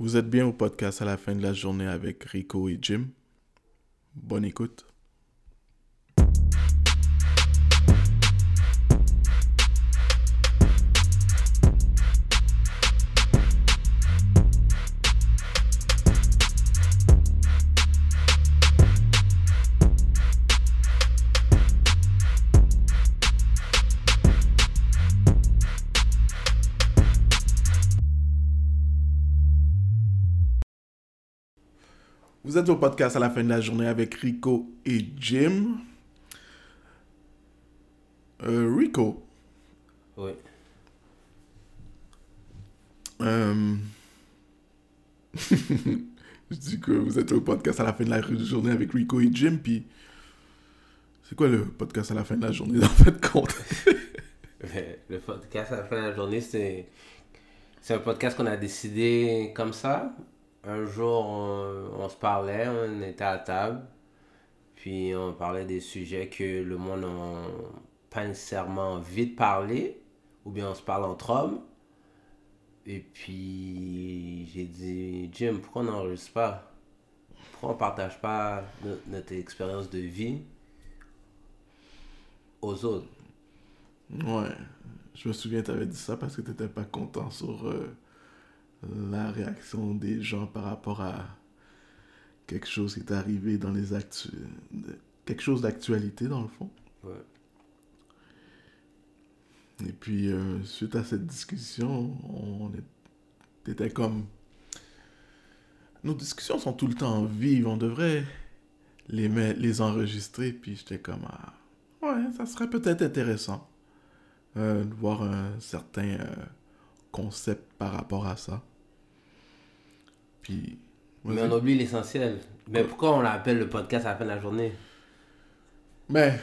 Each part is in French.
Vous êtes bien au podcast à la fin de la journée avec Rico et Jim. Bonne écoute. Vous êtes au podcast à la fin de la journée avec Rico et Jim. Euh, Rico, Oui. euh, je dis que vous êtes au podcast à la fin de la journée avec Rico et Jim, puis c'est quoi le podcast à la fin de la journée en fait compte Le podcast à la fin de la journée, c'est c'est un podcast qu'on a décidé comme ça. Un jour, on, se parlait, on était à table, puis on parlait des sujets que le monde n'a pas nécessairement envie de parler, ou bien on se parle entre hommes. Et puis j'ai dit, Jim, pourquoi on n'enregistre pas? Pourquoi on partage pas no- notre expérience de vie aux autres? Ouais, je me souviens, tu avais dit ça parce que tu n'étais pas content sur euh, la réaction des gens par rapport à quelque chose qui est arrivé dans les actu... de- quelque chose d'actualité dans le fond. Ouais. Et puis, euh, suite à cette discussion, on était comme... Nos discussions sont tout le temps vives, on devrait les, les enregistrer, puis j'étais comme... ah, ouais, ça serait peut-être intéressant euh, de voir un certain euh, concept par rapport à ça. Puis... Mais on oublie l'essentiel. Mais pourquoi on l'appelle le podcast à la fin de la journée? Mais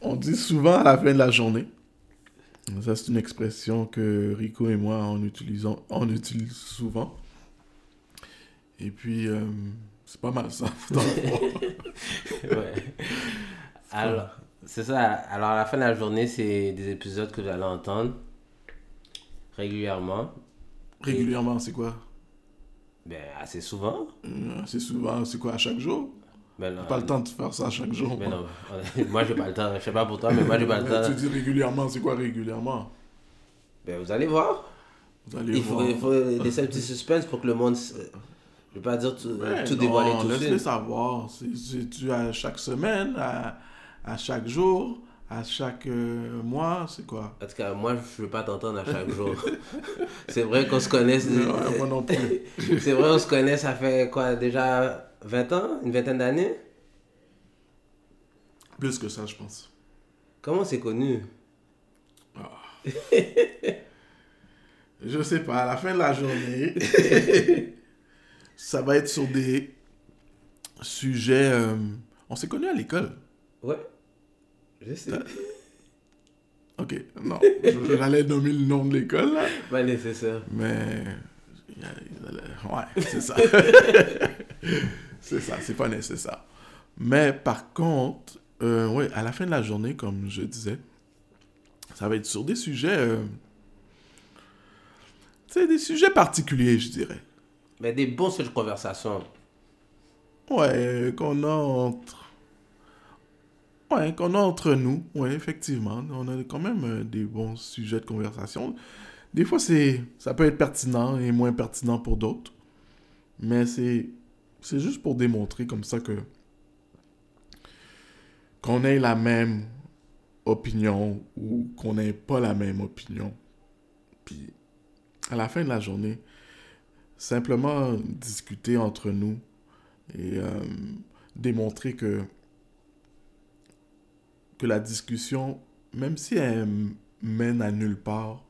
on dit souvent à la fin de la journée. Ça, c'est une expression que Rico et moi, on, utilisons, on utilise souvent. Et puis, euh, c'est pas mal ça. dans le fond. Ouais. Alors, c'est ça. Alors, à la fin de la journée, c'est des épisodes que vous allez entendre régulièrement. Régulièrement, c'est quoi? Ben, assez souvent. Euh, C'est souvent, c'est quoi, à chaque jour? Ben, non, Pas le temps de faire ça à chaque jour. Mais moi. non, moi, j'ai pas le temps. Je sais pas pour toi, mais moi, j'ai pas le temps. Tu dis régulièrement, c'est quoi régulièrement? Ben, vous allez voir. Vous allez Il faut, il faut laisser un petit suspense pour que le monde. Je vais pas dire tout, Ouais, tout non, dévoiler tout de suite. savoir. C'est- c'est- tu à chaque semaine, à, à chaque jour, à chaque euh, mois, c'est quoi? En tout cas, moi, je veux pas t'entendre à chaque jour. c'est vrai qu'on se connaît. Moi non plus. C'est vrai, on se connaît, ça fait quoi, déjà 20 ans? Une vingtaine d'années? Plus que ça, je pense. Comment c'est connu? Je sais pas, à la fin de la journée, ça va être sur des sujets. euh, on s'est connus à l'école. Ouais, je sais. Ok, non, j'allais nommer le nom de l'école, là. Pas nécessaire. Mais. Ouais, c'est ça. c'est ça, c'est pas nécessaire. Mais par contre, euh, ouais, à la fin de la journée, comme je disais, ça va être sur des sujets. euh, sais, des sujets particuliers, je dirais. Mais des bons sujets de conversation. Ouais, qu'on a entre. Ouais, qu'on a entre nous. Ouais, effectivement. On a quand même euh, des bons sujets de conversation. Des fois, c'est, ça peut être pertinent et moins pertinent pour d'autres. Mais c'est, c'est juste pour démontrer comme ça que. qu'on ait la même opinion ou qu'on n'ait pas la même opinion. Puis, à la fin de la journée, simplement discuter entre nous et euh, démontrer que, que la discussion, même si elle mène à nulle part,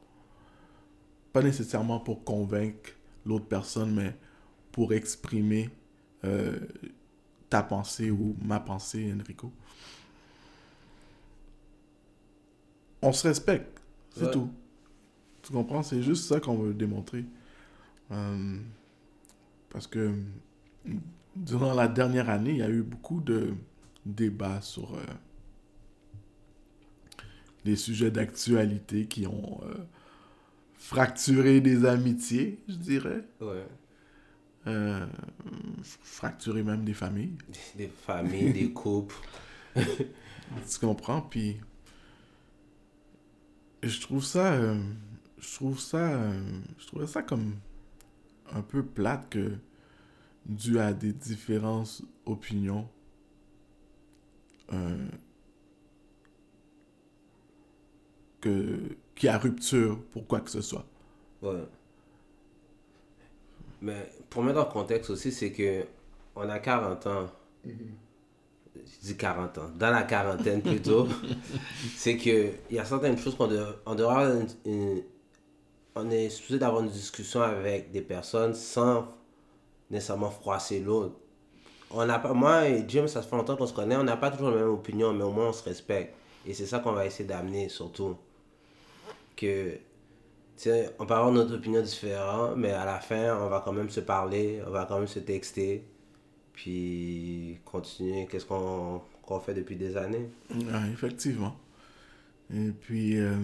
pas nécessairement pour convaincre l'autre personne, mais pour exprimer euh, ta pensée ou ma pensée, Enrico. On se respecte, c'est Ouais. tout. Tu comprends? C'est juste ça qu'on veut démontrer. Euh, parce que durant la dernière année, il y a eu beaucoup de débats sur euh, des sujets d'actualité qui ont euh, fracturer des amitiés, je dirais. Ouais. Euh, fracturer même des familles. Des familles, des couples. Tu comprends? Puis je trouve ça, euh, je trouve ça, je trouvais ça comme un peu plate que dû à des différences opinions, euh, que qu'il y a rupture pour quoi que ce soit. Ouais. Mais pour mettre en contexte aussi, c'est que on a 40 ans. Je dis 40 ans. Dans la quarantaine plutôt. c'est que il y a certaines choses qu'on doit, on doit avoir une- une- on est supposé d'avoir une discussion avec des personnes sans nécessairement froisser l'autre. On n'a pas, moi et Jim, ça fait longtemps qu'on se connaît, on n'a pas toujours la même opinion, mais au moins on se respecte. Et c'est ça qu'on va essayer d'amener surtout. Que tu on peut avoir notre opinion différente, mais à la fin, on va quand même se parler, on va quand même se texter, puis continuer qu'est-ce qu'on qu'on fait depuis des années. Effectivement. Et puis, euh,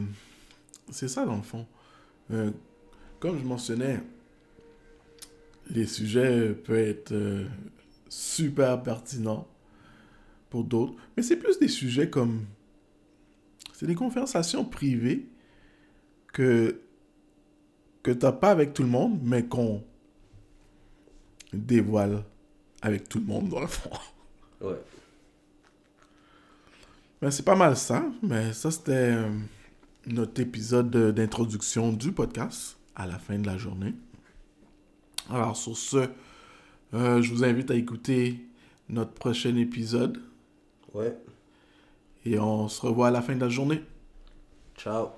c'est ça dans le fond. Euh, comme je mentionnais, les sujets peuvent être euh, super pertinents pour d'autres, mais c'est plus des sujets comme... C'est des conversations privées que, que tu n'as pas avec tout le monde, mais qu'on dévoile avec tout le monde dans le fond. Ouais. Ben, c'est pas mal ça, mais ça c'était euh, notre épisode de- d'introduction du podcast à la fin de la journée. Alors sur ce, euh, je vous invite à écouter notre prochain épisode Ouais. et on se revoit à la fin de la journée. Ciao.